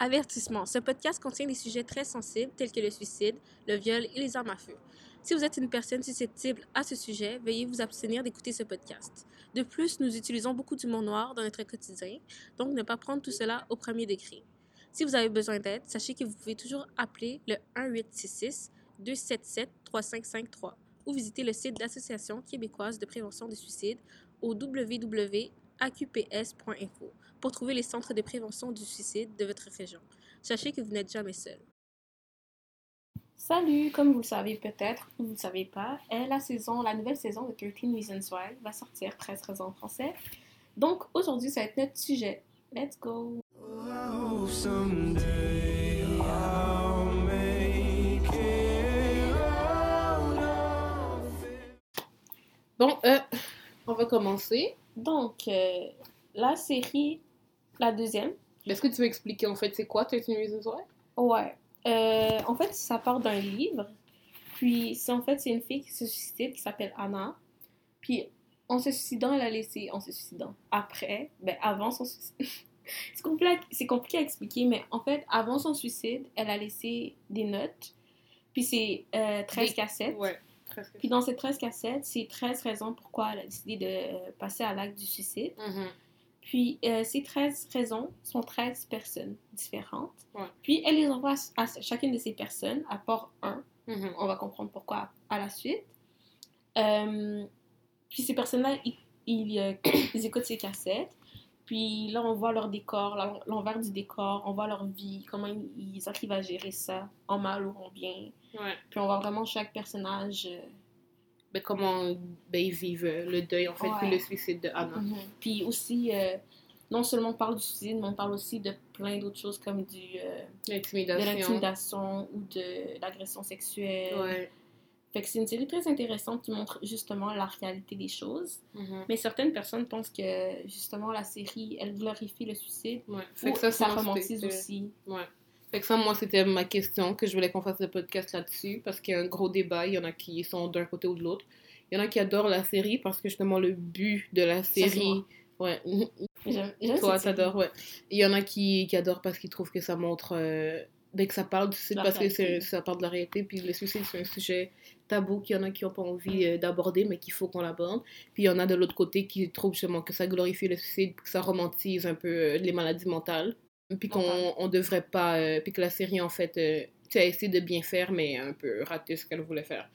Avertissement. Ce podcast contient des sujets très sensibles tels que le suicide, le viol et les armes à feu. Si vous êtes une personne susceptible à ce sujet, veuillez vous abstenir d'écouter ce podcast. De plus, nous utilisons beaucoup d'humour noir dans notre quotidien, donc ne pas prendre tout cela au premier degré. Si vous avez besoin d'aide, sachez que vous pouvez toujours appeler le 1866 277 3553 ou visiter le site d'Association québécoise de prévention du suicide au www.aqps.info pour trouver les centres de prévention du suicide de votre région. Sachez que vous n'êtes jamais seul. Salut, comme vous le savez peut-être ou vous ne le savez pas, la saison, la nouvelle saison de 13 Reasons Why va sortir 13 raisons en français. Donc aujourd'hui, ça va être notre sujet. Let's go! Bon, euh, on va commencer. Donc, euh, la série, la deuxième. Est-ce que tu veux expliquer en fait c'est quoi 13 Reasons Why? Ouais. Euh, en fait, ça part d'un livre. Puis, c'est en fait, c'est une fille qui se suicide qui s'appelle Anna. Puis, en se suicidant, elle a laissé. En se suicidant. Après, ben, avant son suicide. c'est compliqué, compliqué à expliquer, mais en fait, avant son suicide, elle a laissé des notes. Puis, c'est 13 Des- cassettes. Ouais. Puis, dans ces 13 cassettes, c'est 13 raisons pourquoi elle a décidé de euh, passer à l'acte du suicide. Mhm. Puis, euh, ces 13 raisons sont 13 personnes différentes. Ouais. Puis, elle les envoie à, à chacune de ces personnes, à part un. Mhm. On va comprendre pourquoi à la suite. Euh, puis, ces personnes-là, ils, ils, euh, ils écoutent ces cassettes. Puis là, on voit leur décor, l'en- l'envers du décor, on voit leur vie, comment ils, ils arrivent à gérer ça, en mal ou en bien. Ouais. Puis on voit vraiment chaque personnage. euh, Ben, comment ben, ils vivent euh, le deuil en fait, puis Ouais. le suicide de Anna. Mhm. Puis aussi, euh, non seulement on parle du suicide, mais on parle aussi de plein d'autres choses comme du, euh, de L'intimidation. ou de l'agression sexuelle. Ouais. Fait que c'est une série très intéressante qui montre justement la réalité des choses. Mhm. Mais certaines personnes pensent que justement la série, elle glorifie le suicide. Ouais. Ou Fait que ça, ça, romantise aussi. Ouais. Fait que ça, moi, c'était ma question, que je voulais qu'on fasse le podcast là-dessus, parce qu'il y a un gros débat. Il y en a qui sont d'un côté ou de l'autre. Il y en a qui adorent la série parce que justement, le but de la série. Ouais. J'aime Toi, t'adores, ouais. Il y en a qui, qui adorent parce qu'ils trouvent que ça montre. euh, ben, que ça parle du suicide parce que réalité. ça parle de la réalité. Puis le suicide, c'est un sujet tabou qu'il y en a qui n'ont pas envie euh, d'aborder, mais qu'il faut qu'on l'aborde. Puis il y en a de l'autre côté qui trouvent justement que ça glorifie le suicide, que ça romantise un peu euh, les maladies mentales. Puis qu'on on devrait pas. euh, puis que la série, en fait, euh, tu as essayé de bien faire, mais un peu raté ce qu'elle voulait faire.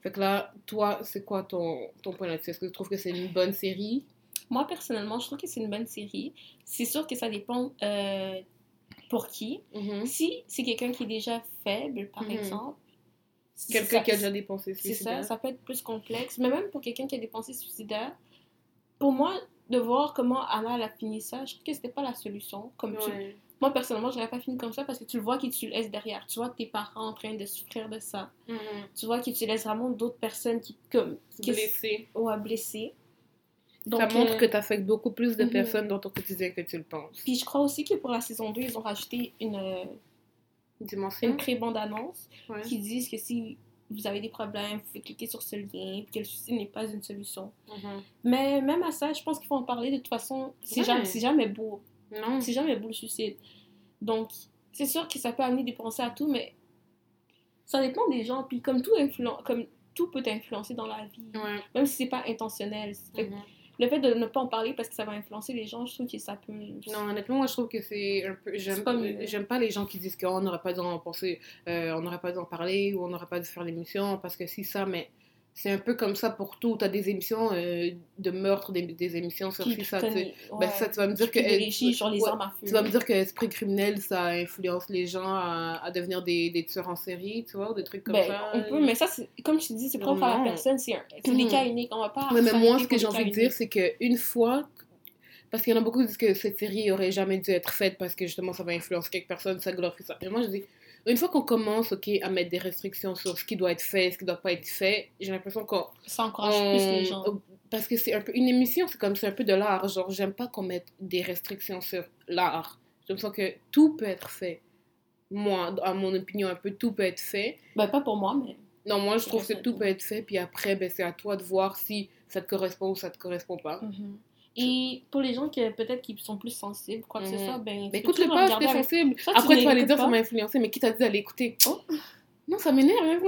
Fait que là, toi, c'est quoi ton, ton point là-dessus? Est-ce que tu trouves que c'est une bonne série? Moi, personnellement, je trouve que c'est une bonne série. C'est sûr que ça dépend euh, pour qui. Mhm. Si c'est quelqu'un qui est déjà faible, par Mhm. exemple. Quelqu'un ça- qui a déjà dépensé C'est ça, suicidaire. ça peut être plus complexe. Mais même pour quelqu'un qui a des pensées suicidaires, pour moi, de voir comment Anna elle a fini ça, je trouve que c'était pas la solution. Comme tu- Ouais. Moi, personnellement, j'aurais pas fini comme ça parce que tu le vois que tu le laisses derrière. Tu vois tes parents en train de souffrir de ça. Mhm. Tu vois que tu laisses vraiment d'autres personnes qui, comme, qui Blessé. ou à blesser. ça montre euh, que tu affectes beaucoup plus de mhm. personnes dans ton quotidien que tu le penses. Puis je crois aussi que pour la saison 2, ils ont rajouté une, euh, Dimension. une pré-bande-annonce Ouais. qui disent que si vous avez des problèmes, vous pouvez cliquer sur ce lien, puis que le suicide n'est pas une solution. Mhm. Mais même à ça, je pense qu'il faut en parler de toute façon. C'est Ouais. jamais, c'est jamais beau. Non. C'est jamais beau le suicide. Donc, c'est sûr que ça peut amener des pensées à tout, mais ça dépend des gens. Puis comme tout, influen- comme tout peut influencer dans la vie, Ouais. même si c'est pas intentionnel. Mhm. Le fait de ne pas en parler parce que ça va influencer les gens, je trouve que ça peut... Non, honnêtement, moi je trouve que c'est un peu. J'aime pas j'aime pas les gens qui disent qu'on n'aurait pas dû en penser, euh, on n'aurait pas dû en parler ou on n'aurait pas dû faire l'émission parce que si ça, mais c'est un peu comme ça pour tout. T'as des émissions euh, de meurtre, des, des émissions sur qui ça. tu Ben, ça, tu vas me dire que. privilégie sur les ouais, armes à feu. Tu vas me dire que l'esprit criminel, ça influence les gens à, à devenir des, des tueurs en série, tu vois, des trucs comme Ben, ça. on peut, mais ça, comme je te dis, c'est propre à la personne. C'est des Mhm. cas uniques. On va pas. Ouais, mais moi, ce que j'ai envie de dire, c'est qu'une fois. Parce qu'il y en a beaucoup qui disent que cette série aurait jamais dû être faite parce que justement ça va influencer quelques personnes, ça glorifie ça. Et moi je dis, une fois qu'on commence ok, à mettre des restrictions sur ce qui doit être fait, ce qui doit pas être fait, j'ai l'impression qu'on. Ça encourage on- plus les gens. Parce que c'est un peu. Une émission, c'est comme c'est un peu de l'art. Genre, j'aime pas qu'on mette des restrictions sur l'art. J'ai l'impression que tout peut être fait. Moi, à mon opinion, un peu tout peut être fait. Ben, pas pour moi, mais. Non, moi je trouve que tout peut être fait, puis après, ben, c'est à toi de voir si ça te correspond ou ça te correspond pas. Mhm. Et pour les gens qui peut-être qui sont plus sensibles, quoi que ce Mhm. soit, ben. Peux écoute-le pas, t'es avec- sensible. Soit Après, tu vas l'écoutes dire ça m'a influencé, mais qui t'a dit d'aller écouter? Oh Non, ça m'énerve. hein.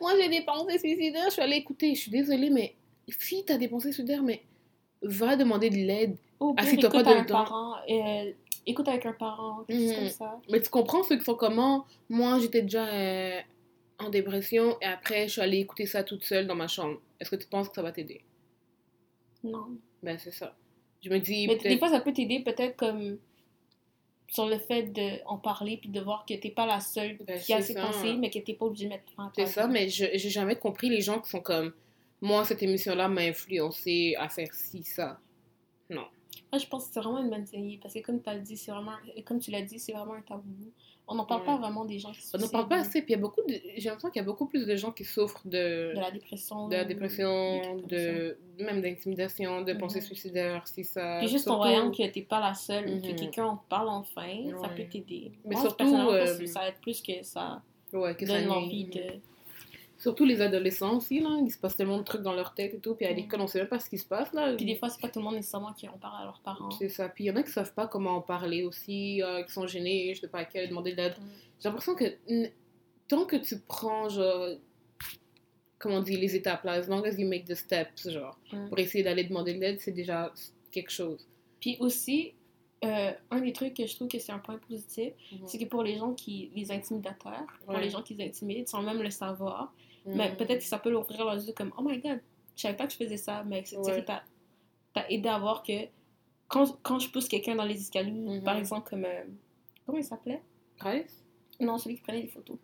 Moi, j'ai des pensées suicidaires, je suis allée écouter. Je suis désolée, mais si t'as des pensées suicidaires, mais va demander de l'aide. Pire, Assis-toi écoute pas avec un parent, euh, écoute avec un parent, quelque chose Mhm. comme ça. Mais tu comprends ceux qui sont comment? Moi, j'étais déjà euh, en dépression et après, je suis allée écouter ça toute seule dans ma chambre. Est-ce que tu penses que ça va t'aider? Non. Ben, c'est ça. Je me dis, Mais des fois, ça peut t'aider peut-être comme sur le fait d'en parler puis de voir que t'es pas la seule Ben, qui a ses pensées, mais que t'es pas obligée de mettre fin à C'est ça, mais je j'ai jamais compris les gens qui sont comme moi, cette émission-là m'a influencé à faire ci, ça. Non. Moi, je pense que c'est vraiment une bonne série parce que comme, t'as dit, c'est vraiment, comme tu l'as dit, c'est vraiment un tabou. On n'en parle Ouais. pas vraiment des gens qui se On n'en parle pas assez, puis il y a beaucoup de... J'ai l'impression qu'il y a beaucoup plus de gens qui souffrent de, de la dépression. de la dépression, de même d'intimidation, de pensées Mhm. suicidaires, si ça... Puis juste en voyant que t'es pas la seule, que Mhm. quelqu'un en parle enfin, ça peut t'aider. Mais Moi, surtout, euh, ça- aide plus que ça Ouais, que ça donne nuit. l'envie de... Surtout les adolescents aussi, là, il se passe tellement de trucs dans leur tête et tout, puis à l'école, on sait même pas ce qui se passe, là. Puis des fois, c'est pas tout le monde nécessairement qui en parle à leurs parents. C'est ça. Puis il y en a qui savent pas comment en parler aussi, euh, qui sont gênés, je sais pas à quel, demander de l'aide. Mhm. J'ai l'impression que tant que tu prends, genre, comment on dit, les étapes là, as long as you make the steps, genre, Mhm. pour essayer d'aller demander de l'aide, c'est déjà quelque chose. Puis aussi, euh, un des trucs que je trouve que c'est un point positif, Mhm. c'est que pour les gens qui, les intimidateurs, pour Ouais. les gens qui les intimident sans même le savoir, Mhm. mais peut-être que ça peut leur ouvrir leurs yeux comme Oh my god, je savais pas que je faisais ça, mais cette Ouais. série t'a t'a aidé à voir que quand, quand je pousse quelqu'un dans les escaliers, Mhm. par exemple, comme. euh, comment il s'appelait? Price? Non, celui qui prenait des photos.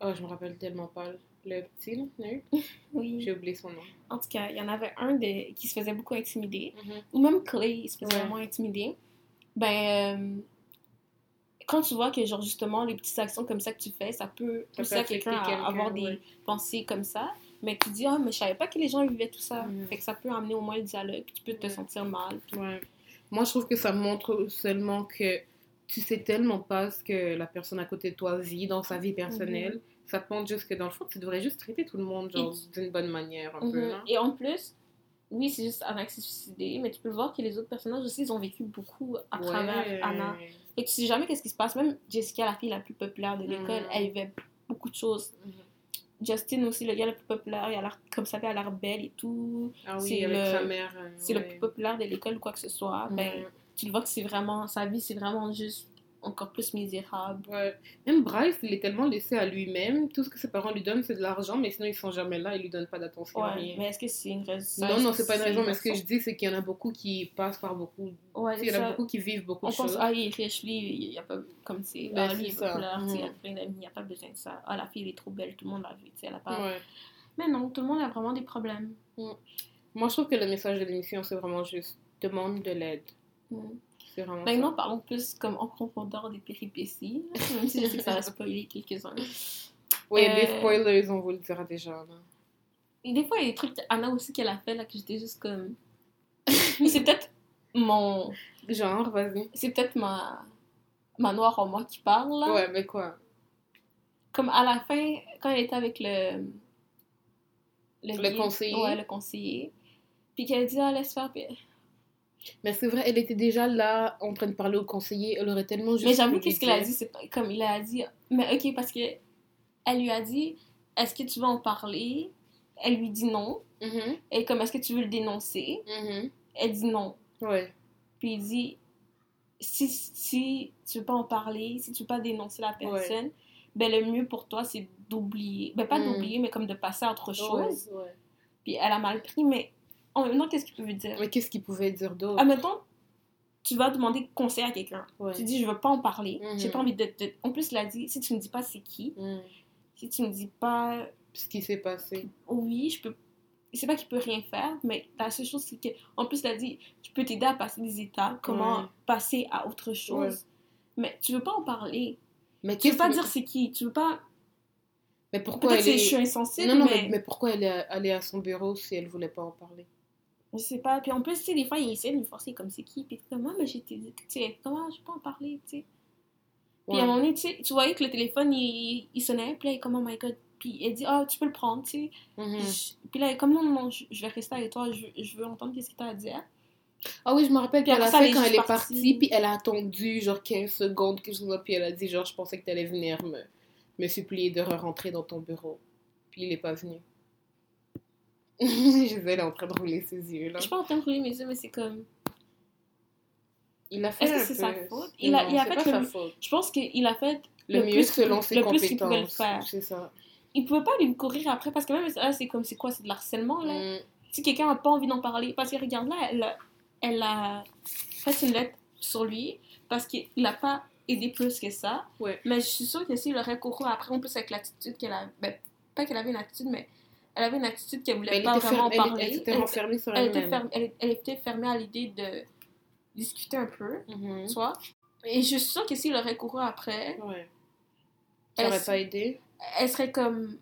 Oh, je me rappelle tellement pas. Le petit, là? Oui. J'ai oublié son nom. En tout cas, il y en avait un de, qui se faisait beaucoup intimider. Mhm. ou même Clay, il se faisait Ouais. vraiment intimider, ben, euh, quand tu vois que, genre, justement, les petites actions comme ça que tu fais, ça peut pousser à quelqu'un à avoir des pensées comme ça, mais tu dis, ah, mais je savais pas que les gens vivaient tout ça. Mhm. Fait que ça peut amener au moins le dialogue, puis tu peux te Ouais. sentir mal. puis- Ouais. Moi, je trouve que ça montre seulement que tu sais tellement pas ce que la personne à côté de toi vit dans sa vie personnelle. Ça te montre juste que dans le fond, tu devrais juste traiter tout le monde genre, d'une bonne manière, un peu. Mhm. là. Et en plus, oui, c'est juste Anna qui s'est suicidée, mais tu peux voir que les autres personnages aussi, ils ont vécu beaucoup à Ouais. travers Anna. Et tu sais jamais qu'est-ce qui se passe. Même Jessica, la fille la plus populaire de l'école, Mhm. elle vivait beaucoup de choses. Mhm. Justin aussi, le gars le plus populaire, il a l'air, comme ça, il a l'air belle et tout. Ah oui, C'est le- mère. euh, C'est le plus populaire de l'école ou quoi que ce soit. Ben, Mhm. tu le vois que c'est vraiment, sa vie, c'est vraiment juste encore plus misérable. Ouais. Même Bryce, il est tellement laissé à lui-même. Tout ce que ses parents lui donnent, c'est de l'argent, mais sinon, ils sont jamais là. Ils lui donnent pas d'attention. Ouais, rien. mais est-ce que c'est une raison? Non, non, c'est pas une raison, mais ce que je dis, c'est qu'il y en a beaucoup qui passent par beaucoup. Ouais, Il y en a beaucoup qui vivent beaucoup On de pense, choses. ah, il est riche, lui, il y a pas, comme c'est, Ben, ah, lui, il est populaire, il a n'y pas besoin de ça. Ah, la fille, elle est trop belle, tout le monde l'a vu, tu sais, elle a pas... Ouais. Mais non, tout le monde a vraiment des problèmes. Moi, je trouve que le message de l'émission, c'est vraiment juste demande de l'aide. Mhm. C'est vraiment Maintenant, ça. parlons plus comme en profondeur des péripéties, même si je sais que ça va spoiler quelques-uns. Oui, des Euh, spoilers, on vous le dira déjà. là. Et des fois, il y a des trucs qu'Anna aussi qu'elle a fait, là, que j'étais juste comme... Mais c'est peut-être mon... Genre, vas-y. C'est peut-être ma... ma noire en moi qui parle, là. Ouais, mais quoi? Comme à la fin, quand elle était avec le... Le guide- conseiller. Ouais, le conseiller. Puis qu'elle dit, ah, laisse faire. Puis... Mais c'est vrai, elle était déjà là en train de parler au conseiller. Elle aurait tellement juste. Mais j'avoue, qu'est-ce qu'elle a dit, c'est comme il a dit, mais ok, parce que elle lui a dit, est-ce que tu veux en parler? Elle lui dit non. Mhm, Et comme, est-ce que tu veux le dénoncer? mhm. Elle dit non. Ouais. Puis il dit, si, si tu veux pas en parler, si tu veux pas dénoncer la personne, ben le mieux pour toi, c'est d'oublier. Ben pas Mm. d'oublier, mais comme de passer à autre chose. Ouais, ouais. Puis elle a mal pris, mais en même temps, qu'est-ce qu'il peut dire? Mais qu'est-ce qu'il pouvait dire d'autre? Admettons, tu vas demander conseil à quelqu'un. Ouais. Tu dis, je veux pas en parler. Mhm. J'ai pas envie de, de- En plus, il a dit, si tu me dis pas c'est qui, Mhm. si tu me dis pas Ce qui s'est passé. oui, je peux. C'est pas qu'il peut rien faire, mais la seule chose, c'est que. En plus, il a dit, je peux t'aider à passer des étapes, comment Ouais. passer à autre chose. Ouais. Mais tu veux pas en parler. Mais Tu veux pas que- dire c'est qui. Tu veux pas. Mais pourquoi elle est... je suis insensible, Non, non, mais... mais... mais pourquoi elle est allée à son bureau si elle voulait pas en parler? Je sais pas. Puis en plus, tu sais, des fois, il essaie de me forcer comme c'est qui? Puis comment, mais j'ai dit, tu sais, comment, je peux en parler, tu sais? Puis Ouais. à un moment donné, tu sais, tu voyais que le téléphone, il, il sonnait. Puis là, il est comme, oh my god. Puis elle dit, ah, tu peux le prendre, tu sais. Mhm. Je- Puis là, comme, non, non, je, je vais rester avec toi. Je, veux- je veux entendre qu'est-ce que tu as à dire. Ah oui, je me rappelle qu'elle a fait quand elle est partie, partie. puis elle a attendu genre 15 secondes, quelque chose puis elle a dit genre, je pensais que t'allais venir me, me supplier de rentrer dans ton bureau. Puis il est pas venu. Gisèle est en train de rouler ses yeux, là. Je suis pas en train de rouler mes yeux, mais c'est comme. Il a fait Est-ce que c'est sa faute? Il a- Non, il a fait pas le- sa faute. Je pense qu'il a fait Le, le mieux plus selon ses le compétences. plus qu'il pouvait le faire. C'est ça. il pouvait pas lui courir après parce que même là, c'est comme c'est quoi C'est de l'harcèlement là? Mm. Si quelqu'un a pas envie d'en parler, parce que regarde là, elle, a- elle a fait une lettre sur lui parce qu'il a pas aidé plus que ça. Ouais. Mais je suis sûre que s'il aurait couru après, en plus avec l'attitude qu'elle a. Ben, pas qu'elle avait une attitude, mais elle avait une attitude qu'elle voulait Elle pas était vraiment parler. elle s'était Elle- renfermée sur elle était elle- était fermée à l'idée de discuter un peu, Mhm. tu vois. Et je suis sûre que s'il aurait couru après, Ouais. Ça Elle aurait pas aidé? elle serait comme.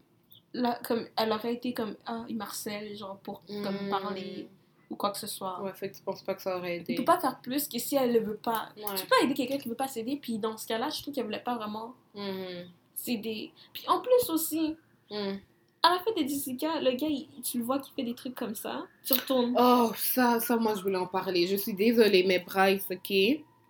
Là, comme elle aurait été comme ah il marcelle genre pour comme Mm. parler ou quoi que ce soit Ouais, fait que tu penses pas que ça aurait aidé. peut pas faire plus que si elle le veut pas Ouais. tu peux pas aider quelqu'un qui veut pas s'aider puis dans ce cas-là je trouve qu'elle voulait pas vraiment Mhm. s'aider puis en plus aussi Mhm. À la fin de Jessica le gars il- tu le vois qui fait des trucs comme ça tu retournes Oh, ça, ça, moi, je voulais en parler. Je suis désolée, mais Bryce, ok?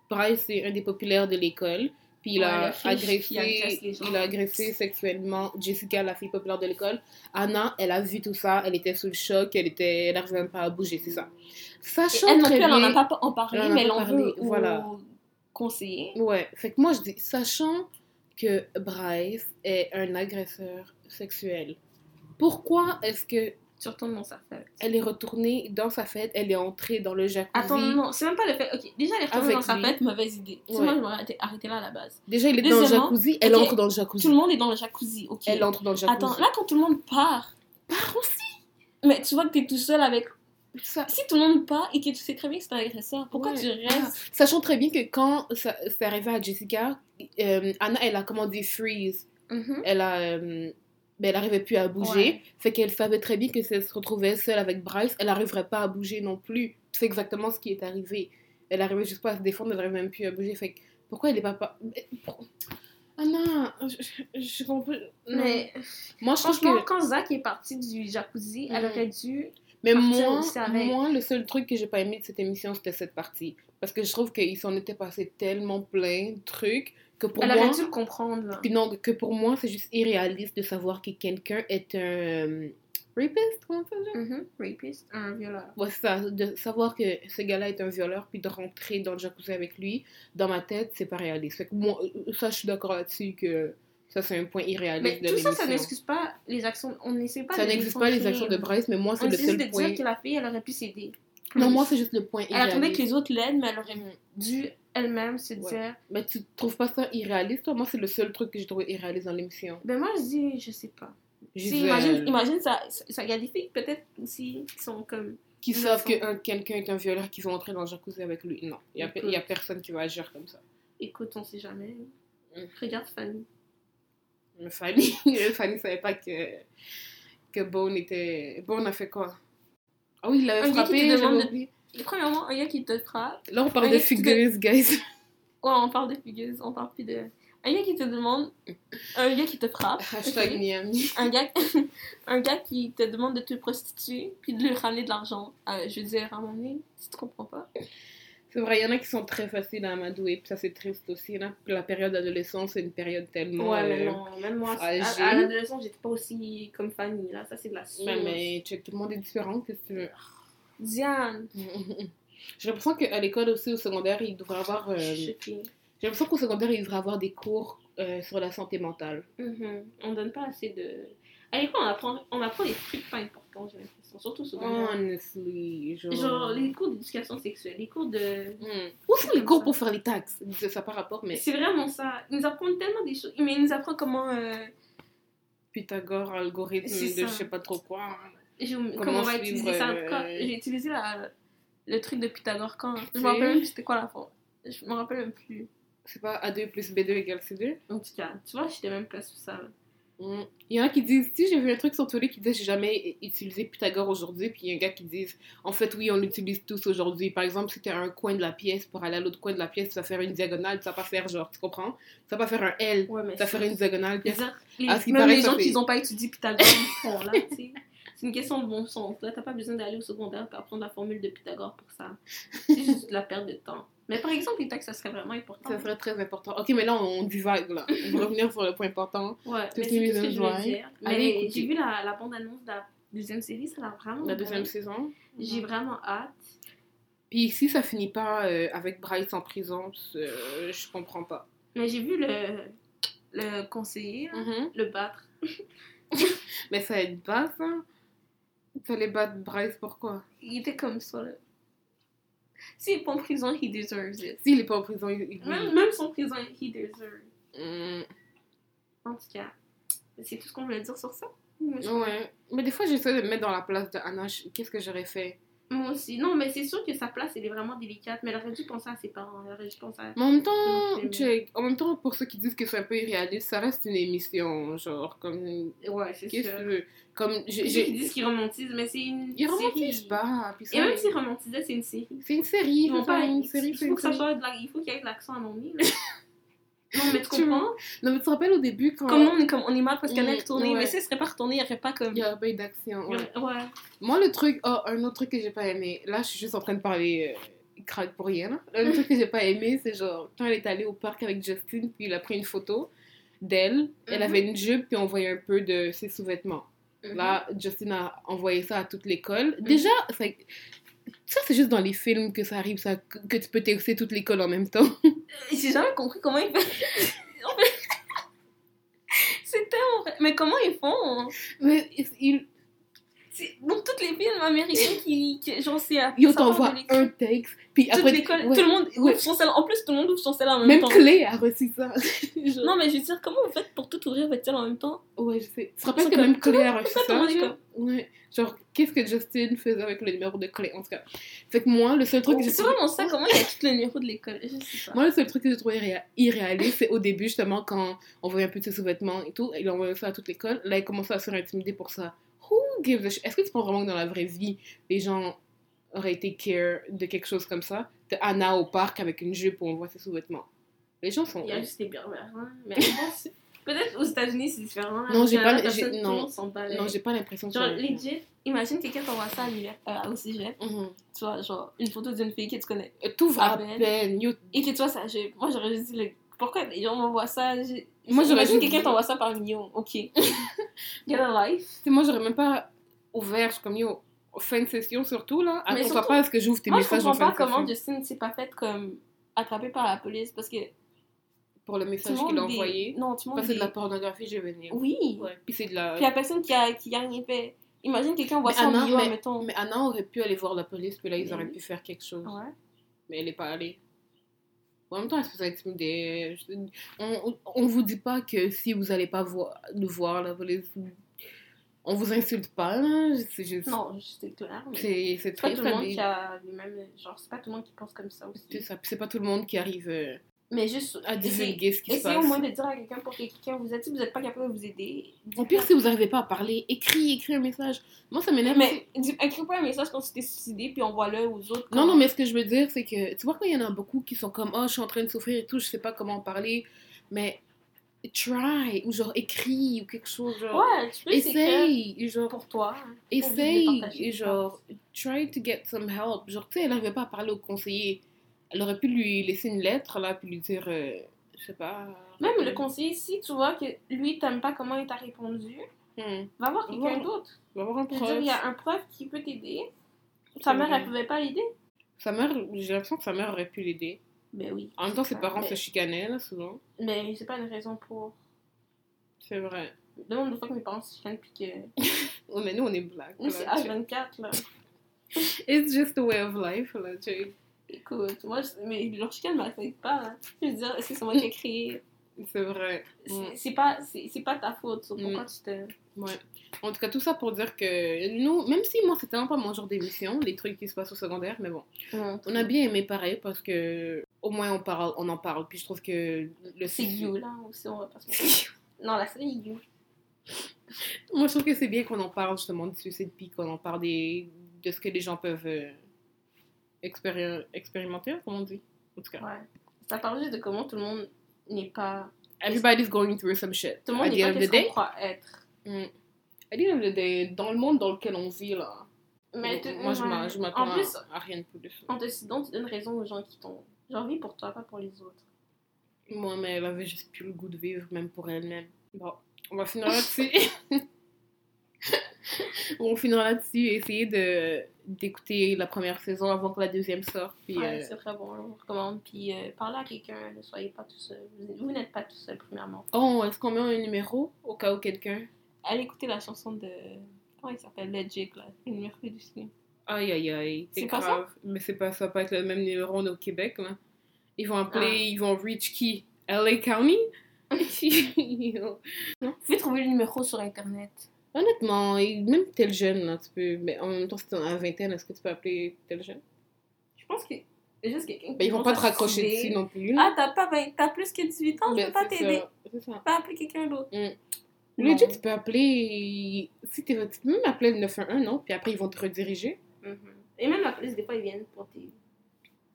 Bryce, c'est un des populaires de l'école. Puis il, Ouais, a agressé, il a agressé sexuellement Jessica, la fille populaire de l'école. Anna, elle a vu tout ça. Elle était sous le choc. Elle était, elle n'arrivait même pas à bouger, c'est ça. Sachant elle non très plus elle en a pas en parlé mais elle en veut voilà. conseiller Ouais, fait que moi je dis, sachant que Bryce est un agresseur sexuel, pourquoi est-ce que tu retournes dans sa fête elle est retournée dans sa fête, elle est entrée dans le jacuzzi? Attends non c'est même pas le fait ok déjà elle est retournée Avec dans sa lui. fête mauvaise idée Ouais. moi je m'aurais arrêté- arrêté là à la base Déjà, il est dans le jacuzzi, elle entre dans le tout jacuzzi. le monde est dans le jacuzzi ok Elle entre dans le jacuzzi. Attends, là, quand tout le monde part, part aussi? mais tu vois que t'es tout seul avec. Ça- Si tout le monde part et que tu sais très bien que c'est un agresseur, pourquoi Ouais. tu restes? Sachant très bien que quand ça c'est arrivé à Jessica, euh, Anna, elle a commandé freeze. Mhm. Elle a, euh, ben, elle arrivait plus à bouger. Ouais. Fait qu'elle savait très bien que si elle se retrouvait seule avec Bryce, elle n'arriverait pas à bouger non plus. C'est exactement ce qui est arrivé. Elle arrivait juste pas à se défendre, elle n'arrivait même plus à bouger. Fait que pourquoi elle est pas... pas... mais pour- Anna, je, comprends... non. Mais Moi, je franchement, que... quand Zach est parti du jacuzzi, elle Mhm. aurait dû. Mais moi, moi, le seul truc que j'ai pas aimé de cette émission, c'était cette partie. Parce que je trouve qu'il s'en était passé tellement plein de trucs que pour elle moi... aurait dû le comprendre. Puis non, que pour moi, c'est juste irréaliste de savoir que quelqu'un est un... euh, rapiste, comment ça se dit? Mhm. Rapist, un violeur. Ouais, ça, de savoir que ce gars-là est un violeur, puis de rentrer dans le jacuzzi avec lui, dans ma tête, c'est pas réaliste. Fait que moi, euh, ça, je suis d'accord là-dessus que ça, c'est un point irréaliste Mais de tout ça, ça n'excuse pas les actions. On n'essaie pas Ça de n'existe pas les actions de. Bryce, mais moi, c'est le seul de point... dire que la fille, elle aurait pu s'aider. Non, moi, c'est juste le point Elle attendait irréaliste. que les autres l'aident, mais elle aurait dû elle-même se Ouais. dire. Mais tu trouves pas ça irréaliste, toi? Moi, c'est le seul truc que j'ai trouvé irréaliste dans l'émission. Ben moi, je dis, je sais pas. Si, Gisèle, imagine, imagine ça, ça, y a des filles peut-être aussi qui sont comme. qui savent font. que un- quelqu'un est un violeur, qui vont entrer dans le jacuzzi avec lui. Non, il y a, personne qui va agir comme ça. Écoute, on sait jamais. Mm. Regarde Fanny. Mais Fanny, Fanny savait pas que, que Bone était... Bone a fait quoi? Ah oui, il l'avait frappé, te demande de- premièrement, un gars qui te frappe. Là, on parle de te- fugueuse, guys. Ouais, on parle de fugueuse, on parle plus de. Un gars qui te demande. Un gars qui te frappe. Hashtag ok? Miami. Un gars, un gars qui te demande de te prostituer puis de lui ramener de l'argent. Euh, je veux dire, à un moment donné, tu te comprends pas. C'est vrai, il y en a qui sont très faciles à amadouer, puis ça, c'est triste aussi. Là. La période d'adolescence, c'est une période tellement... Ouais, mais euh, non, même moi, à, fragile. à l'adolescence, j'étais pas aussi comme Fanny, là. Ça, c'est de la sauce. Ouais, mais check, tout le monde est différent, qu'est-ce que tu veux? Diane, J'ai l'impression qu'à l'école aussi, au secondaire, il devrait avoir... euh, J'ai l'impression qu'au secondaire, il devrait avoir des cours euh, sur la santé mentale. Mhm. On donne pas assez de. À l'école, on apprend, on apprend des trucs pas importants, j'ai l'impression. Surtout au secondaire. Honestly, genre... Genre, les cours d'éducation sexuelle, les cours de. Hmm. Où sont les cours pour faire les taxes? Ça pas rapport, mais C'est vraiment ça. Ils nous apprennent tellement des choses. Mais ils nous apprennent comment. euh, Pythagore, algorithme de je sais pas trop quoi. Comment comment on va utiliser ça? euh, Quand- J'ai utilisé la, le truc de Pythagore quand. Je me rappelle même plus c'était quoi la forme. Je me rappelle même plus. C'est pas A2 plus B2 égale C2? En tout cas, tu vois, j'étais même pas sur ça. Hmm. Il y en a qui disent, si j'ai vu un truc sur Twitter qui disait j'ai jamais utilisé Pythagore aujourd'hui, puis il y a un gars qui dit en fait oui on l'utilise tous aujourd'hui. Par exemple si tu as un coin de la pièce pour aller à l'autre coin de la pièce, tu vas faire une diagonale, tu vas pas faire genre, tu comprends? Tu vas pas faire un L, Ouais, tu vas faire une diagonale. puis Les, les- À qui même paraît, les gens fait- qui n'ont pas étudié Pythagore, ils font là, tu sais. C'est une question de bon sens. Là, t'as pas besoin d'aller au secondaire pour apprendre la formule de Pythagore pour ça. C'est juste de la perte de temps. Mais par exemple, les textes, ça serait vraiment important. Ça serait très important. Ok, mais là, on divague, là. On va revenir sur le point important. Ouais, Toutes mais c'est tout ce que je voulais dire. Mais j'ai vu la, la bande-annonce de la deuxième série, ça a l'air vraiment La deuxième saison. J'ai vraiment hâte. Puis si ça finit pas euh, avec Bryce en prison, euh, je comprends pas. Mais j'ai vu le, le conseiller, Mhm. le battre. Mais ça aide pas, ça. Fallait battre Bryce, pourquoi? Il était comme ça, là. S'il est pas en prison, he deserves it. S'il est pas en prison, il... il- Même, même son prison, he deserves. Mm, En tout cas, c'est tout ce qu'on voulait dire sur ça? ouais. Mais des fois, j'essaie de me mettre dans la place de Anna. Qu'est-ce que j'aurais fait? Moi aussi. Non, mais c'est sûr que sa place, elle est vraiment délicate. Mais elle aurait dû penser à ses parents. Elle aurait dû penser à... Mais en même temps, check. En même temps, pour ceux qui disent que c'est un peu irréaliste, ça reste une émission, genre, comme... Ouais, c'est Qu'est-ce que sûr. tu veux? Comme, j'ai... Ils j'ai- disent qu'ils romantisent, mais c'est une Ils romantisent pas. puis ça- Et même s'ils romantisaient, c'est une série. C'est une série, Ils il vont faut pas... une il série, faut une que ça série. soit de la... Il faut qu'il y ait de l'accent à là. non, mais tu comprends? Non, mais tu te rappelles au début quand... Comme nous, on est, comme, on est mal parce qu'elle est retournée. ouais. Mais si elle serait pas retournée, il n'y aurait pas comme... Il y a pas eu d'action, ouais. Ouais. Moi, le truc, oh, un autre truc que j'ai pas aimé, là, je suis juste en train de parler euh, craque pour rien. là. Le truc que j'ai pas aimé, c'est genre, quand elle est allée au parc avec Justin, puis il a pris une photo d'elle, elle Mhm. avait une jupe, puis on voyait un peu de ses sous-vêtements. Mhm. Là, Justin a envoyé ça à toute l'école. Déjà, c'est- ça, c'est juste dans les films que ça arrive, ça, que que tu peux texter toute l'école en même temps. J'ai jamais compris comment ils font. C'est tellement vrai. Mais comment ils font? Mais il, C'est- Dans tous les films américains qui, qui genre c'est à il ça part t'envoie de l'école. un texte, puis après, ouais, tout le monde ouais. ouvre son cell. En plus, tout le monde ouvre son cell en même, même temps. Clé a reçu ça. Genre- Non, mais je veux dire, comment vous faites pour tout ouvrir votre cell en même temps? Ouais, je sais. Tu te rappelles que comme, même Clé a reçu ça? est genre? Ouais. Genre, qu'est-ce que Justin faisait avec le numéro de Clé, en tout cas. Fait que moi, le seul truc C'est trouvé... vraiment ça, comment il y a tout le numéro de l'école? Je sais pas. Moi, le seul truc que j'ai trouvé irré- irréaliste, c'est au début, justement, quand on voyait un peu de ses sous-vêtements et tout, il envoyait ça à toute l'école. Là, il commençait à se faire intimider pour ça. Who gives a shit? Est-ce que tu penses vraiment que dans la vraie vie, les gens auraient été care de quelque chose comme ça? De Anna au parc avec une jupe où on voit ses sous-vêtements. Les gens sont... Il y a juste des berbères. hein. Mais je pense- peut-être aux États-Unis c'est différent. là. Non, j'ai pas- tout non. Non, j'ai pas l'impression que... Genre, legit, imagine quelqu'un t'envoie ça à l'univers- euh, au cégep. Mhm. Tu vois, genre, une photo d'une fille que tu connais. Euh, T'ouvres à À peine. Et que tu vois ça, j'ai- moi j'aurais juste dit, le- pourquoi les gens m'envoient ça? Moi, j'aurais juste quelqu'un t'envoie ça par million, ok. Get a life. Tu moi, j'aurais même pas ouvert, je suis comme, yo, fin de session surtout, là. Mais Attends surtout- pas à ce que j'ouvre tes Moi je messages en comprends pas comment. Justin ne s'est pas fait comme attrapé par la police parce que Pour le message qu'il a des- envoyé. Non, monde. Parce que c'est de la des- pornographie juvénile. Oui. Ouais. Puis c'est de la... Puis il y a personne qui a, qui a rien fait. Imagine quelqu'un Mais ça en million, mettons. Mais Anna aurait pu aller voir la police, puis là, ils auraient pu faire quelque chose. Ouais. Mais elle est pas allée. En même temps, se faisait intimider. Je- On, on, vous dit pas que si vous allez pas voir, nous voir, la police, on vous insulte pas, là. C'est juste... Non, c'est clair. C'est c'est C'est pas tout le monde qui a les mêmes. Genre, c'est pas tout le monde qui pense comme ça C'est aussi. ça. Puis c'est pas tout le monde qui arrive euh, Mais juste. à essayez- divulguer ce qui se Essayez passe. au moins de dire à quelqu'un pour que quelqu'un vous aide. Si vous n'êtes pas capable de vous aider. Au pire, si vous n'arrivez pas à parler, écris, écris un message. Moi, ça m'énerve. Mais écris pas un message quand tu t'es suicidé, puis envoie-le aux autres. Non, non, mais ce que je veux dire, c'est que tu vois, quand il y en a beaucoup qui sont comme, oh, je suis en train de souffrir et tout, je sais pas comment parler, mais try, ou genre écris, ou quelque chose, genre. Ouais, tu peux essayer essaye, et genre, pour toi. hein. essaye, et genre, try to get some help. Genre, tu sais, elle n'arrivait pas à parler au conseiller. Elle aurait pu lui laisser une lettre, là, puis lui dire, euh, je sais pas. Même le conseiller, si tu vois que lui, t'aimes pas comment il t'a répondu, Hmm. va voir quelqu'un d'autre. Va avoir un prof. il y a un prof qui peut t'aider. Sa mère, elle pouvait pas l'aider. Sa mère, j'ai l'impression que sa mère aurait pu l'aider. Ben oui. En même temps, ses parents mais- se chicanaient, là, souvent. Mais c'est pas une raison pour. C'est vrai. Le nombre de fois que mes parents se chicanent, puis que. Oh, mais nous, on est black. Nous, c'est là, tu- H24, là. It's just a way of life, là, tu sais. Écoute, moi, je- mais chicane ne m'affecte pas. hein. Je veux dire, est-ce que c'est moi qui ai créé C'est vrai. C'est Mm. pas, c'est pas ta faute. pourquoi Mm. tu te. Ouais. En tout cas, tout ça pour dire que nous, même si moi, c'est tellement pas mon genre d'émission, les trucs qui se passent au secondaire, mais bon, on a bien aimé pareil parce que au moins on parle, on en parle. Puis je trouve que le C'est You, là, aussi, on va pas se. Non, la série You. Moi, je trouve que c'est bien qu'on en parle justement du suicide, puis qu'on en parle des, de ce que les gens peuvent euh, expéri- expérimenter, comment on dit. En tout cas, Ouais. Ça parle juste de comment tout le monde n'est pas. everybody's going through some shit. Tout le monde the n'est end pas of the qu'est-ce qu'on day. croit être. Mm. Elle dit le- des- dans le monde dans lequel on vit, là. Mais moi, je ouais. m'a- je m'attends à, à rien de plus. en décidant, tu donnes raison aux gens qui t'ont. J'ai envie pour toi, pas pour les autres. Moi, mais elle avait juste plus le goût de vivre, même pour elle-même. Bon, on va finir là-dessus. on finira là-dessus et essayer de d'écouter la première saison avant que la deuxième sorte. Puis, Ouais, euh, c'est très bon, on recommande. Puis euh, parlez à quelqu'un, ne soyez pas tout seul. Vous, vous n'êtes pas tout seul, premièrement. Oh, est-ce qu'on met un numéro au cas où quelqu'un... Allez écouter la chanson de. Comment il s'appelle? Legit, là. Le numéro du film. Aïe, aïe, aïe. C'est pas grave. Mais c'est pas, ça va pas être le même numéro au Québec, là. Ils vont appeler, Ah. ils vont reach qui? LA County? Vous pouvez trouver le numéro sur Internet. Honnêtement, même tel jeune, là, tu peux... Mais en même temps, si t'es la vingtaine, est-ce que tu peux appeler tel jeune? Je pense que c'est juste quelqu'un qui Ben, ils vont pas te raccrocher dessus non plus. Ah, t'as pas t'as plus que 18 ans, je Ben, peux pas t'aider. C'est ça. Tu peux appeler quelqu'un d'autre. Mm. Legit, tu peux appeler... Si t'es... Tu peux même appeler le 911, non? Puis après, ils vont te rediriger. Mhm. Et même la police, des fois, ils viennent pour t'aider.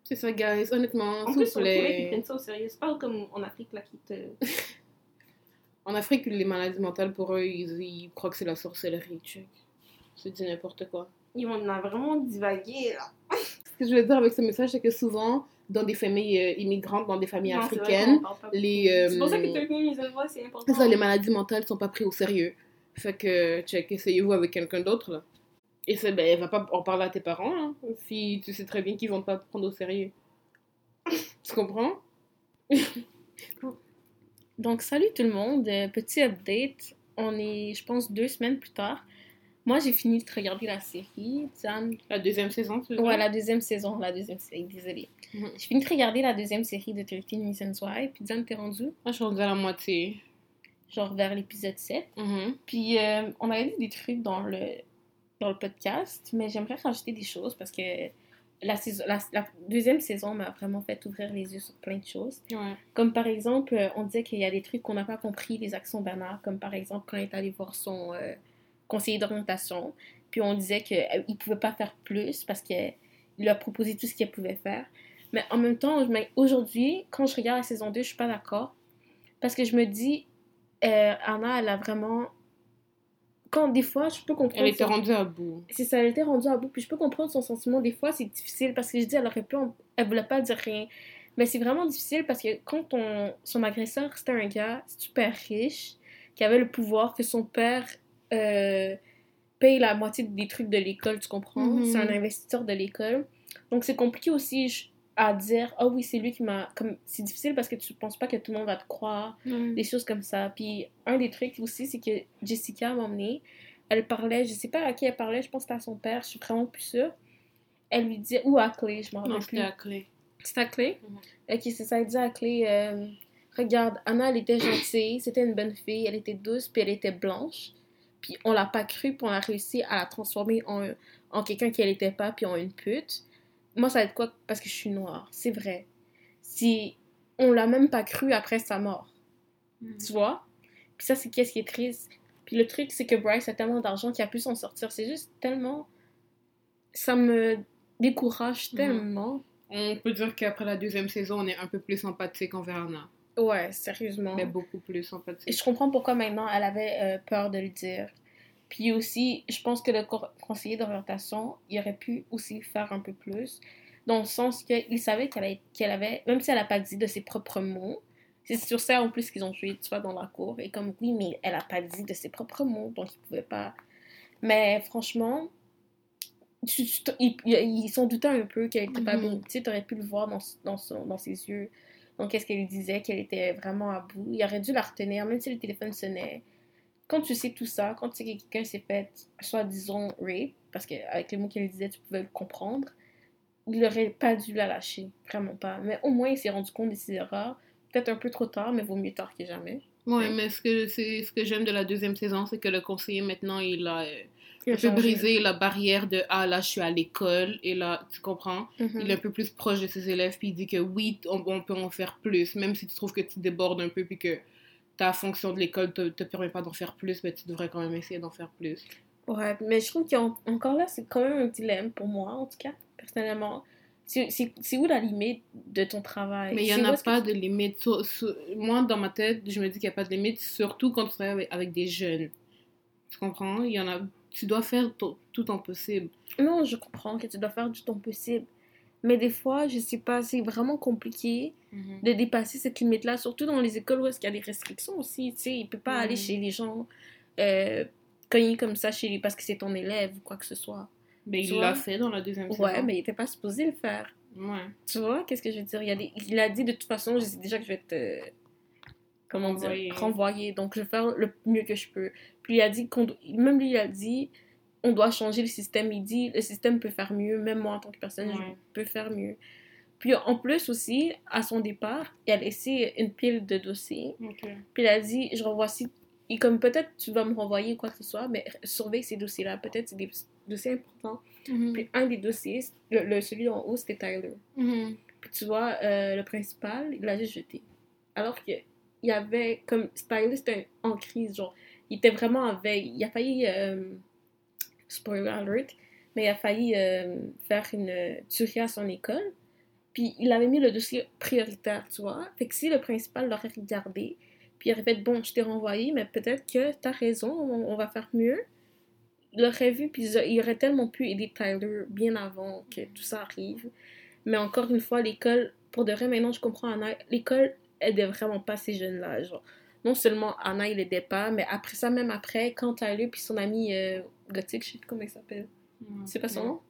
C'est ça, guys. Honnêtement, En plus, Québec, ils prennent ça au sérieux. C'est pas comme en Afrique, là, qui te. En Afrique, les maladies mentales, pour eux, ils, ils croient que c'est la sorcellerie, check. C'est du n'importe quoi. Ils en a vraiment divagué, là. Ce que je veux dire avec ce message, c'est que souvent, dans des familles euh, immigrantes, dans des familles Non, c'est vrai africaines, les, euh, C'est pour ça que tu une voix, c'est important. ça, les maladies mentales sont pas prises au sérieux. Fait que, check, essayez-vous avec quelqu'un d'autre, là. Et c'est, ben, va pas en parler à tes parents, hein, si tu sais très bien qu'ils vont pas te prendre au sérieux. tu comprends? Donc, salut tout le monde. Euh, petit update. On est, je pense, deux semaines plus tard. Moi, j'ai fini de regarder la série. Diane... La deuxième saison, tu veux? Ouais, la deuxième saison. La deuxième série, désolée. Mhm. J'ai fini de regarder la deuxième série de 13 Reasons Why. Puis Diane, t'es rendue? Moi, je suis rendue à la moitié. Genre vers l'épisode 7. Mhm. Puis, euh, on avait dit des trucs dans le, dans le podcast, mais j'aimerais rajouter des choses parce que la, saison, la, la deuxième saison m'a vraiment fait ouvrir les yeux sur plein de choses. Ouais. Comme par exemple, euh, on disait qu'il y a des trucs qu'on n'a pas compris, les actions Bernard, comme par exemple quand il est allé voir son euh, conseiller d'orientation, puis on disait qu'il ne pouvait pas faire plus parce qu'il lui a proposé tout ce qu'il pouvait faire. Mais en même temps, aujourd'hui, quand je regarde la saison 2, je suis pas d'accord. Parce que je me dis, euh, Anna, elle a vraiment... Quand des fois, je peux comprendre... Elle était son- rendue à bout. c'est ça, elle était rendue à bout. Puis je peux comprendre son sentiment. Des fois, c'est difficile parce que je dis, elle aurait pu, elle voulait pas dire rien. Mais c'est vraiment difficile parce que quand ton, son agresseur, c'était un gars super riche, qui avait le pouvoir, que son père euh, paye la moitié des trucs de l'école, tu comprends? Mhm. C'est un investisseur de l'école. Donc c'est compliqué aussi je- à dire, ah oui, c'est lui qui m'a. Comme C'est difficile parce que tu penses pas que tout le monde va te croire des choses comme ça. Puis un des trucs aussi, c'est que Jessica m'a emmené. Elle parlait, je sais pas à qui elle parlait, je pense que c'était à son père, je suis vraiment plus sûre. Elle lui disait, ou à Clé, je m'en rappelle plus. à clé. C'était à Clé? Mhm. Ok, c'est ça, elle disait à Clé, euh, regarde, Anna, elle était gentille, c'était une bonne fille, elle était douce, puis elle était blanche. Puis on l'a pas cru, puis on a réussi à la transformer en, en quelqu'un qu'elle était pas, puis en une pute. Moi, ça va être quoi? Parce que je suis noire, c'est vrai. Si on l'a même pas cru après sa mort. Tu vois? Puis ça, c'est qu'est-ce qui est triste. Puis le truc, c'est que Bryce a tellement d'argent qu'il a pu s'en sortir. C'est juste tellement. Ça me décourage Mhm. tellement. On peut dire qu'après la deuxième saison, on est un peu plus empathique envers Anna. Ouais, sérieusement. Mais beaucoup plus Et empathique. je comprends pourquoi maintenant elle avait euh, peur de le dire. Puis aussi, je pense que le conseiller d'orientation, il aurait pu aussi faire un peu plus. Dans le sens qu'il savait qu'elle avait, même si elle n'a pas dit de ses propres mots, c'est sur ça en plus qu'ils ont joué, tu vois, dans la cour. Et comme, oui, mais elle n'a pas dit de ses propres mots, donc ils ne pouvaient pas. Mais franchement, tu- tu t- ils, ils s'en doutaient un peu qu'elle était pas Mhm. bien. Tu sais, aurais pu le voir dans, dans, son- dans ses yeux. Donc, qu'est-ce qu'elle lui disait, qu'elle était vraiment à bout. Il aurait dû la retenir, même si le téléphone sonnait. Quand tu sais tout ça, quand tu sais que quelqu'un s'est fait, soit disons, rape, parce qu'avec les mots qu'elle disait, tu pouvais le comprendre, il n'aurait pas dû la lâcher. Vraiment pas. Mais au moins, il s'est rendu compte de ses erreurs. Peut-être un peu trop tard, mais vaut mieux tard que jamais. Ouais, mais ce que, ce que j'aime de la deuxième saison, c'est que le conseiller, maintenant, il a euh, Il un a peu changé. brisé la barrière de Ah, là, je suis à l'école. Et là, tu comprends? Mhm. Il est un peu plus proche de ses élèves, puis il dit que oui, on, on peut en faire plus. Même si tu trouves que tu débordes un peu, puis que ta fonction de l'école te, te permet pas d'en faire plus, mais tu devrais quand même essayer d'en faire plus. Ouais, mais je trouve qu'encore là, c'est quand même un dilemme pour moi, en tout cas, personnellement. C'est où la limite de ton travail? Mais il n'y en a pas de limite. Moi, dans ma tête, je me dis qu'il n'y a pas de limite, surtout quand tu travailles avec, des jeunes. Tu comprends? Il y en a... Tu dois faire tout, tout ton possible. Non, je comprends que tu dois faire du ton possible. Mais des fois, je sais pas, c'est vraiment compliqué Mhm. de dépasser cette limite-là, surtout dans les écoles où est-ce qu'il y a des restrictions aussi, tu sais, il peut pas aller chez les gens euh, cogner comme ça chez lui parce que c'est ton élève ou quoi que ce soit. Mais Tu il vois? l'a fait dans la deuxième saison. Ouais, mais il était pas supposé le faire. Ouais. Tu vois, qu'est-ce que je veux dire? Il, y a des- il a dit de toute façon, je sais déjà que je vais te. Comment Renvoyer. dire? Renvoyer. Donc, je vais faire le mieux que je peux. Puis, il a dit qu'on. Même lui, il a dit on doit changer le système. Il dit le système peut faire mieux. Même moi, en tant que personne, je peux faire mieux. Puis, en plus aussi, à son départ, il a laissé une pile de dossiers. Puis, il a dit je renvoie si. Et comme peut-être tu vas me renvoyer quoi que ce soit, mais surveille ces dossiers-là. Peut-être c'est des dossiers importants. Mhm. Puis, un des dossiers, le, le- celui en haut, c'était Tyler. Mhm. Puis tu vois, euh, le principal, il l'a juste jeté. Alors que il y avait, comme Stylist était en crise, genre, il était vraiment en veille. Il a failli, euh, spoiler alert, mais il a failli euh, faire une euh, tuerie à son école. Puis il avait mis le dossier prioritaire, tu vois. Fait que si le principal l'aurait regardé, puis il aurait fait, bon, je t'ai renvoyé, mais peut-être que t'as raison, on, va faire mieux. Il aurait vu, puis il aurait tellement pu aider Tyler bien avant que tout ça arrive. Mais encore une fois, l'école, pour de vrai, maintenant je comprends l'école aidait vraiment pas ces jeunes-là. Genre, non seulement Anna, il aidait pas, mais après ça, même après, quand Tyler puis son ami euh, Gothic, je sais plus comment il s'appelle, c'est pas son nom,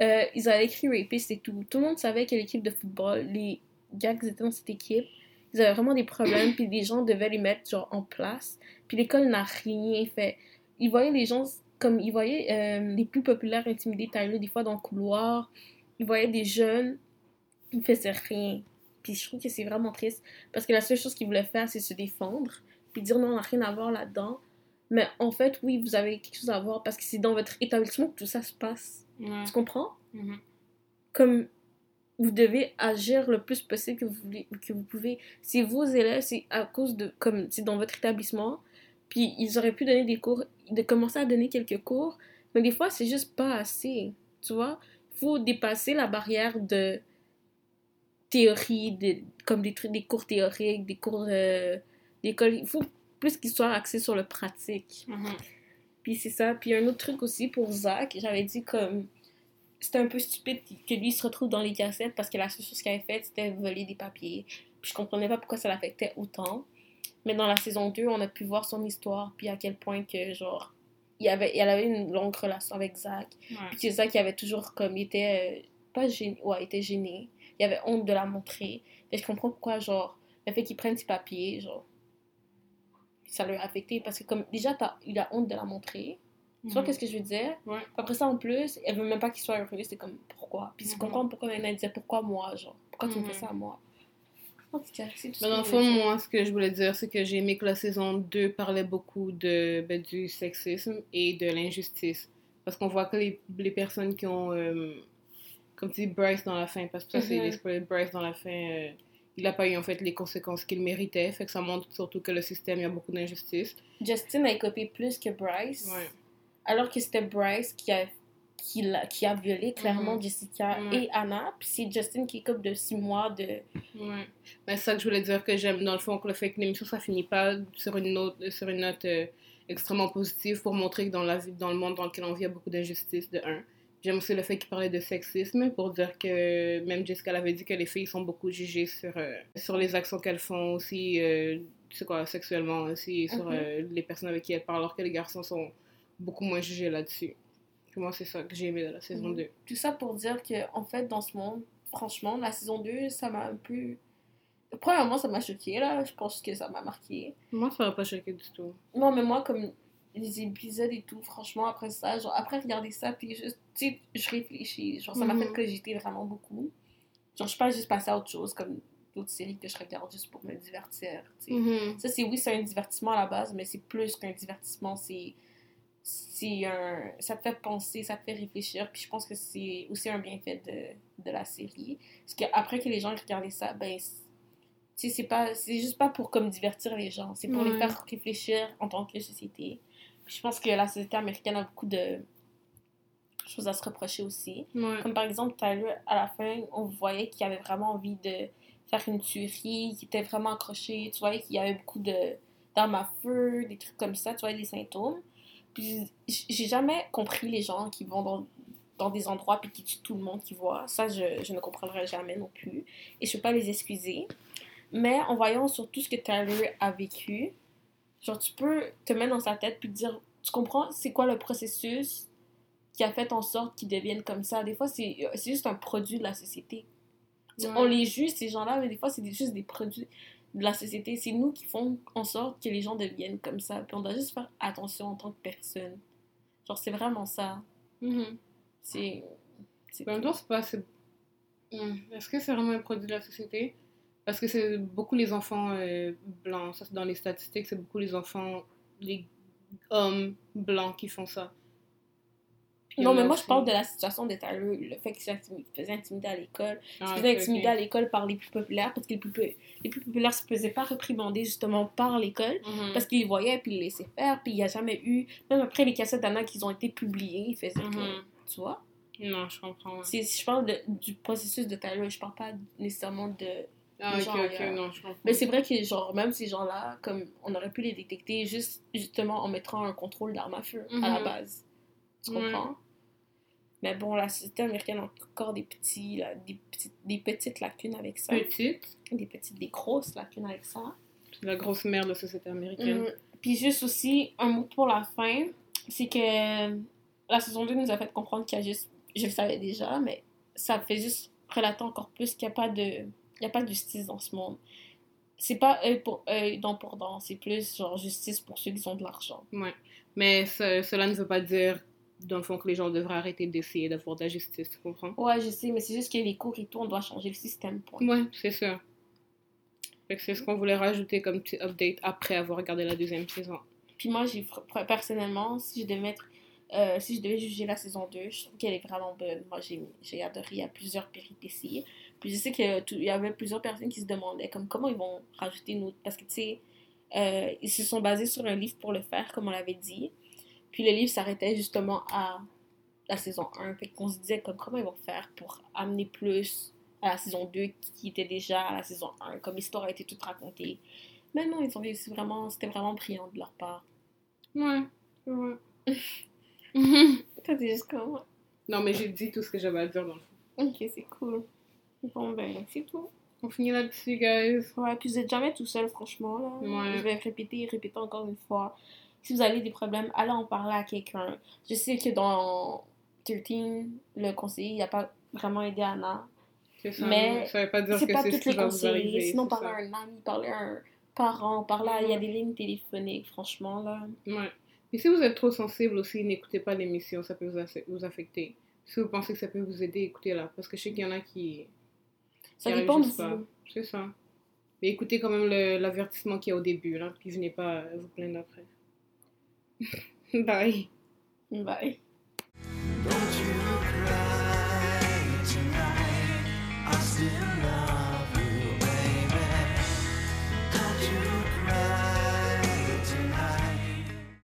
euh, ils avaient écrit Rapist et tout. Tout le monde savait que l'équipe de football, les gars qui étaient dans cette équipe, ils avaient vraiment des problèmes, puis les gens devaient les mettre genre en place. Puis l'école n'a rien fait. Ils voyaient les gens comme ils voyaient euh, les plus populaires intimider Tyler des fois dans le couloir. Ils voyaient des jeunes, ils faisaient rien. Puis je trouve que c'est vraiment triste parce que la seule chose qu'ils voulaient faire, c'est se défendre, puis dire non, on n'a rien à voir là-dedans. Mais en fait, oui, vous avez quelque chose à voir parce que c'est dans votre établissement que tout ça se passe. Ouais. Tu comprends? Mhm. Comme vous devez agir le plus possible que vous, voulez, que vous pouvez. Si vos élèves, c'est à cause de. Comme c'est dans votre établissement, puis ils auraient pu donner des cours, de commencer à donner quelques cours, mais des fois, c'est juste pas assez. Tu vois? Il faut dépasser la barrière de théorie, de, comme des, trucs, des cours théoriques, des cours euh, d'école. Il faut plus qu'ils soient axés sur le pratique. Mhm. Puis c'est ça. Puis un autre truc aussi pour Zach, j'avais dit comme c'était un peu stupide que lui se retrouve dans les cassettes parce que la seule chose qu'il avait faite c'était voler des papiers. Puis je comprenais pas pourquoi ça l'affectait autant. Mais dans la saison 2, on a pu voir son histoire puis à quel point que genre il avait elle avait une longue relation avec Zach. Ouais. Puis que Zach il avait toujours comme il était euh, pas gêné, ouais, il était gêné. Il avait honte de la montrer. Et je comprends pourquoi genre le fait qu'il prenne ses papiers, genre ça lui a affecté parce que comme déjà il a honte de la montrer. Tu vois Mhm. qu'est-ce que je veux dire? Ouais. Après ça, en plus, elle veut même pas qu'il soit heureux. C'est comme, pourquoi? Puis je Mhm. comprends pourquoi elle disait, pourquoi moi, genre? Pourquoi tu me fais Mhm. ça à moi? En tout cas, c'est tout ce Mais dans le fond, moi, ce que je voulais dire, c'est que j'ai aimé que la saison 2 parlait beaucoup de, ben, du sexisme et de l'injustice. Parce qu'on voit que les, les personnes qui ont, euh, comme tu dis, Bryce dans la fin, parce que ça, c'est les spoilers, Bryce dans la fin, euh, il n'a pas eu en fait les conséquences qu'il méritait. Fait que ça montre surtout que le système, il y a beaucoup d'injustice. Justin a copié plus que Bryce. Ouais. Alors que c'était Bryce qui a, qui, a violé clairement Mhm. Jessica Ouais. et Anna. Puis c'est Justin qui coupe de six mois de. Ouais. Mais c'est ça que je voulais dire que j'aime, dans le fond, que le fait que l'émission, ça finit pas sur une note, sur une note euh, extrêmement positive pour montrer que dans, la vie, dans le monde dans lequel on vit, il y a beaucoup d'injustice, de un. J'aime aussi le fait qu'il parlait de sexisme pour dire que même Jessica l'avait dit que les filles sont beaucoup jugées sur, euh, sur les actions qu'elles font aussi, euh, c'est quoi, sexuellement aussi, et sur Mhm. euh, les personnes avec qui elles parlent, alors que les garçons sont beaucoup moins jugés là-dessus. Moi, c'est ça que j'ai aimé de la saison Mhm. 2. Tout ça pour dire que, en fait, dans ce monde, franchement, la saison 2, ça m'a un peu. Premièrement, ça m'a choqué, là. Je pense que ça m'a marqué. Moi, ça m'a pas choqué du tout. Non, mais moi, comme les épisodes et tout, franchement, après ça, genre, après regarder ça, puis juste, tu sais, je réfléchis. Genre, ça m'a fait cogiter vraiment beaucoup. Genre, je suis pas juste passée à autre chose, comme d'autres séries que je regarde juste pour me divertir, tu sais. Mhm. Ça, c'est oui, c'est un divertissement à la base, mais c'est plus qu'un divertissement. C'est. C'est un. Ça te fait penser, ça te fait réfléchir. Puis je pense que c'est aussi un bienfait de, de la série. Parce qu'après que les gens regardent ça, ben. c'est- pas. C'est juste pas pour comme divertir les gens. C'est pour les faire réfléchir en tant que société. Puis je pense que la société américaine a beaucoup de choses à se reprocher aussi. Ouais. Comme par exemple, Tyler, à la fin, on voyait qu'il avait vraiment envie de faire une tuerie, qu'il était vraiment accroché. Tu voyais qu'il y avait beaucoup de d'armes à feu, des trucs comme ça. Tu voyais les symptômes. Puis j'ai jamais compris les gens qui vont dans, dans des endroits puis qui tuent tout le monde qui voit. Ça, je, je ne comprendrai jamais non plus. Et je peux pas les excuser. Mais en voyant sur tout ce que Tyler a vécu, genre, tu peux te mettre dans sa tête puis te dire, tu comprends, c'est quoi le processus qui a fait en sorte qu'ils deviennent comme ça. Des fois, c'est c'est juste un produit de la société. On les juge, ces gens-là, mais des fois, c'est juste des produits de la société. C'est nous qui font en sorte que les gens deviennent comme ça. Puis on doit juste faire attention en tant que personne. Genre, c'est vraiment ça. Mhm. C'est. c'est En même temps, c'est pas. Hmm. Est-ce que c'est vraiment un produit de la société? Parce que c'est beaucoup les enfants euh, blancs. Ça, c'est dans les statistiques, c'est beaucoup les enfants, les hommes blancs qui font ça. Non, il mais moi, je parle de la situation de Tyler, le fait qu'il se faisait intimider à l'école. Il Ah, se faisait intimider à l'école par les plus populaires, parce que les plus, les plus populaires se faisaient pas réprimander justement par l'école, Mhm. parce qu'ils les voyaient puis ils les laissaient faire, puis il n'y a jamais eu, même après les cassettes d'Anna qui ont été publiées, ils faisaient que, Mhm. tu vois? Non, je comprends. ouais. C'est- Je parle de- du processus de Tyler, je parle pas nécessairement de. Ah, ok, ok, ailleurs. non, je comprends. Mais c'est vrai que, genre, même ces gens-là, comme on aurait pu les détecter juste, justement en mettant un contrôle d'armes à feu à la Mhm. base. Tu Ouais. comprends? Mais bon, la société américaine a encore des, petits, là, des, petites, des petites lacunes avec ça. Petite, Des petites, des grosses lacunes avec ça. c'est la grosse merde de la société américaine. Mhm. Puis juste aussi, un mot pour la fin, c'est que la saison 2 nous a fait comprendre qu'il y a juste, je le savais déjà, mais ça fait juste relater encore plus qu'il n'y a pas de, il y a pas de justice dans ce monde. C'est pas œil pour œil, dent pour dent, c'est plus genre justice pour ceux qui ont de l'argent. Ouais. Mais ce- cela ne veut pas dire, dans le fond, que les gens devraient arrêter d'essayer d'avoir de la justice, tu comprends? Ouais, je sais, mais c'est juste que les cours et tout, on doit changer le système. Point. Ouais, c'est ça. C'est ce qu'on voulait rajouter comme petit update après avoir regardé la deuxième saison. Puis moi, j'ai personnellement, si je devais mettre, euh, si je devais juger la saison 2, je trouve qu'elle est vraiment bonne. Moi, j'ai j'ai adoré. Il y a plusieurs péripéties. Puis je sais qu'il y avait plusieurs personnes qui se demandaient comme comment ils vont rajouter une autre. Parce que tu sais, euh, ils se sont basés sur un livre pour le faire, comme on l'avait dit. Puis le livre s'arrêtait justement à la saison 1. Fait qu'on se disait comme comment ils vont faire pour amener plus à la saison 2 qui était déjà à la saison 1. Comme l'histoire a été toute racontée. Mais non, ils ont réussi vraiment, c'était vraiment brillant de leur part. Ouais, ouais. Toi, t'es juste comme. non, mais j'ai dit tout ce que j'avais à dire dans le fond. Ok, c'est cool. Bon, ben, c'est tout. On finit là-dessus, guys. Ouais, puis vous êtes jamais tout seul, franchement. Là. Ouais. Je vais répéter et répéter encore une fois. Si vous avez des problèmes, allez en parler à quelqu'un. Je sais que dans 13, le conseiller, il n'a pas vraiment aidé Anna. Ça. Mais ça veut pas dire C'est que pas c'est ce qui les va vous conseillers. arriver. Sinon, parler à un ami, parler à un parent, parler à... Il y a des lignes téléphoniques, franchement, là. Ouais. Et si vous êtes trop sensible aussi, n'écoutez pas l'émission, ça peut vous, aff- vous affecter. Si vous pensez que ça peut vous aider, écoutez-la. Parce que je sais qu'il y en a qui. Ça qui dépend de vous. C'est ça. Mais écoutez quand même l'avertissement qu'il y a au début, là, puis venez pas vous plaindre après. Bye. Bye. Don't you cry tonight. I still